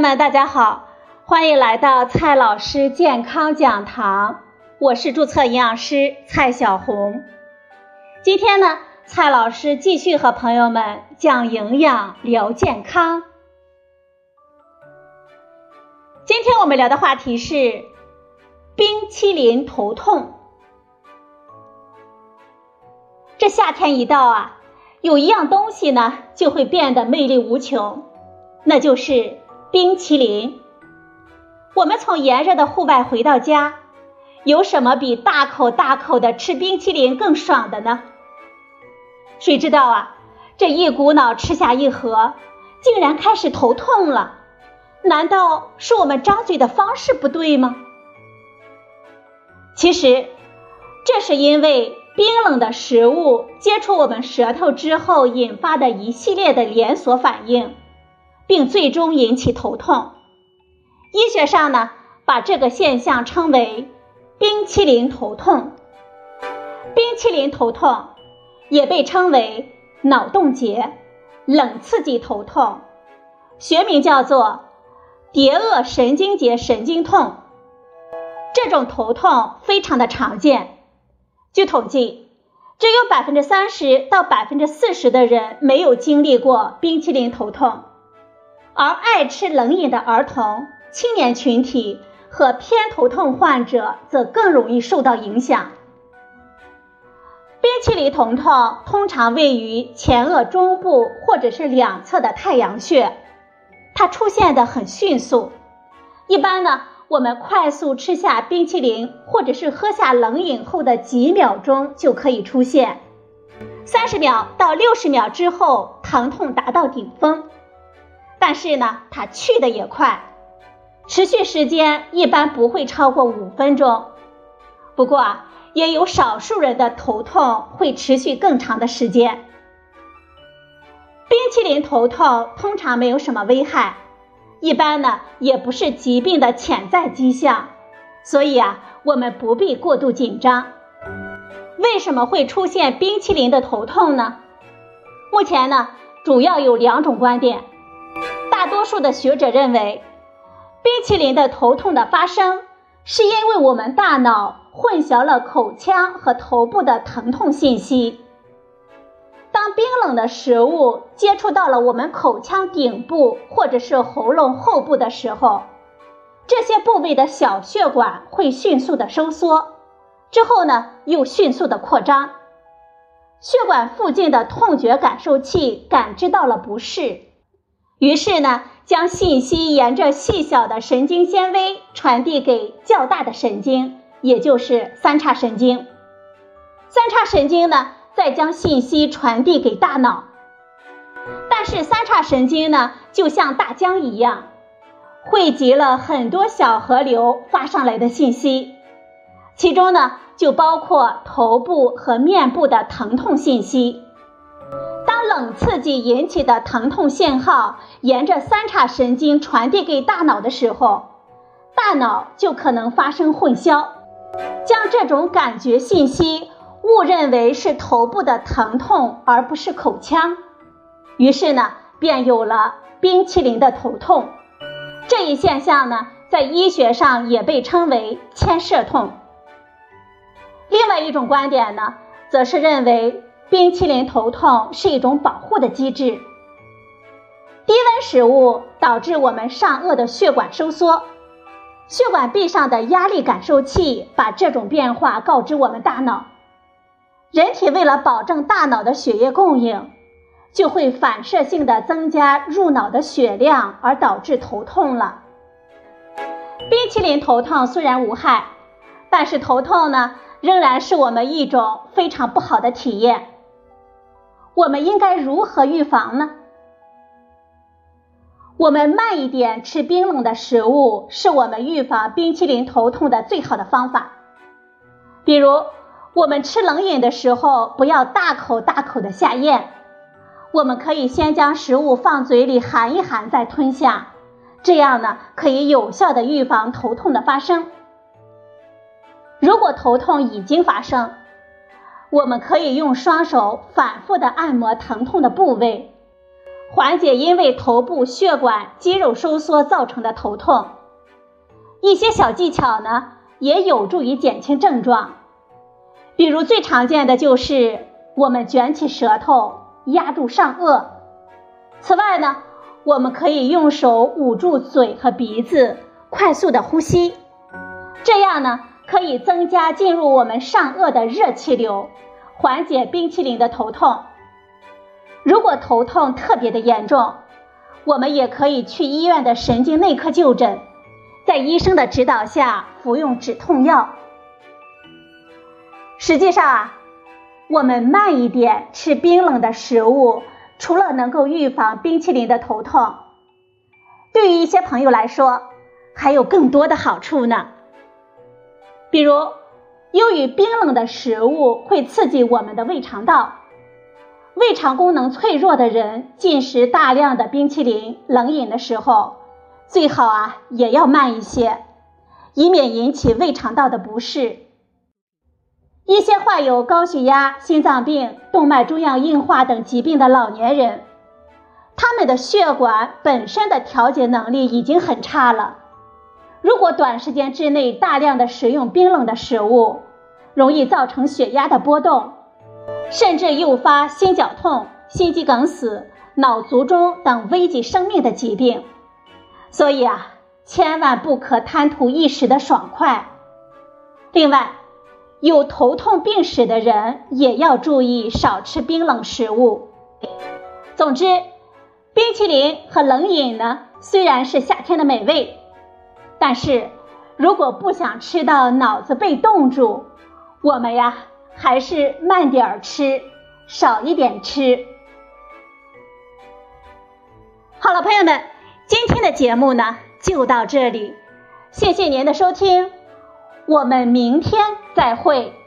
友们，大家好，欢迎来到蔡老师健康讲堂，我是注册营养师蔡小红。今天呢，蔡老师继续和朋友们讲营养聊健康。今天我们聊的话题是冰淇淋头痛。这夏天一到啊，有一样东西呢就会变得魅力无穷，那就是冰淇淋。我们从炎热的户外回到家，有什么比大口大口的吃冰淇淋更爽的呢？谁知道啊，这一股脑吃下一盒，竟然开始头痛了。难道是我们张嘴的方式不对吗？其实，这是因为。冰冷的食物接触我们舌头之后引发的一系列的连锁反应，并最终引起头痛。医学上呢，把这个现象称为“冰淇淋头痛”。冰淇淋头痛也被称为脑冻结、冷刺激头痛，学名叫做蝶腭神经节神经痛。这种头痛非常的常见。据统计，只有百分之三十到百分之四十的人没有经历过冰淇淋头痛，而爱吃冷饮的儿童、青年群体和偏头痛患者则更容易受到影响。冰淇淋疼痛通常位于前额中部或者是两侧的太阳穴，它出现的很迅速，一般呢。我们快速吃下冰淇淋，或者是喝下冷饮后的几秒钟就可以出现，三十秒到六十秒之后，疼痛达到顶峰。但是呢，它去的也快，持续时间一般不会超过五分钟。不过，也有少数人的头痛会持续更长的时间。冰淇淋头痛通常没有什么危害。一般呢，也不是疾病的潜在迹象，所以啊，我们不必过度紧张。为什么会出现冰淇淋的头痛呢？目前呢，主要有两种观点。多数的学者认为，冰淇淋的头痛的发生，是因为我们大脑混淆了口腔和头部的疼痛信息。当冰冷的食物接触到了我们口腔顶部或者是喉咙后部的时候，这些部位的小血管会迅速的收缩，之后呢又迅速的扩张。血管附近的痛觉感受器感知到了不适，于是呢将信息沿着细小的神经纤维传递给较大的神经，也就是三叉神经。三叉神经呢？再将信息传递给大脑，但是三叉神经呢，就像大江一样，汇集了很多小河流发上来的信息，其中呢就包括头部和面部的疼痛信息。当冷刺激引起的疼痛信号沿着三叉神经传递给大脑的时候，大脑就可能发生混淆，将这种感觉信息。误认为是头部的疼痛，而不是口腔，于是呢，便有了冰淇淋的头痛。这一现象呢，在医学上也被称为牵涉痛。另外一种观点呢，则是认为冰淇淋头痛是一种保护的机制。低温食物导致我们上颚的血管收缩，血管壁上的压力感受器把这种变化告知我们大脑。人体为了保证大脑的血液供应，就会反射性的增加入脑的血量，而导致头痛了。冰淇淋头痛虽然无害，但是头痛呢，仍然是我们一种非常不好的体验。我们应该如何预防呢？我们慢一点吃冰冷的食物，是我们预防冰淇淋头痛的最好的方法。比如。我们吃冷饮的时候，不要大口大口的下咽。我们可以先将食物放嘴里含一含，再吞下，这样呢，可以有效的预防头痛的发生。如果头痛已经发生，我们可以用双手反复的按摩疼痛的部位，缓解因为头部血管肌肉收缩造成的头痛。一些小技巧呢，也有助于减轻症状。比如最常见的就是我们卷起舌头压住上颚。此外呢，我们可以用手捂住嘴和鼻子，快速的呼吸，这样呢可以增加进入我们上颚的热气流，缓解冰淇淋的头痛。如果头痛特别的严重，我们也可以去医院的神经内科就诊，在医生的指导下服用止痛药。实际上啊，我们慢一点吃冰冷的食物，除了能够预防冰淇淋的头痛，对于一些朋友来说，还有更多的好处呢。比如，由于冰冷的食物会刺激我们的胃肠道，胃肠功能脆弱的人进食大量的冰淇淋、冷饮的时候，最好啊也要慢一些，以免引起胃肠道的不适。一些患有高血压、心脏病、动脉粥样硬化等疾病的老年人，他们的血管本身的调节能力已经很差了。如果短时间之内大量的食用冰冷的食物，容易造成血压的波动，甚至诱发心绞痛、心肌梗死、脑卒中等危及生命的疾病。所以啊，千万不可贪图一时的爽快。另外，有头痛病史的人也要注意少吃冰冷食物。总之，冰淇淋和冷饮呢，虽然是夏天的美味，但是如果不想吃到脑子被冻住，我们呀还是慢点儿吃，少一点吃。好了，朋友们，今天的节目呢就到这里，谢谢您的收听。我们明天再会。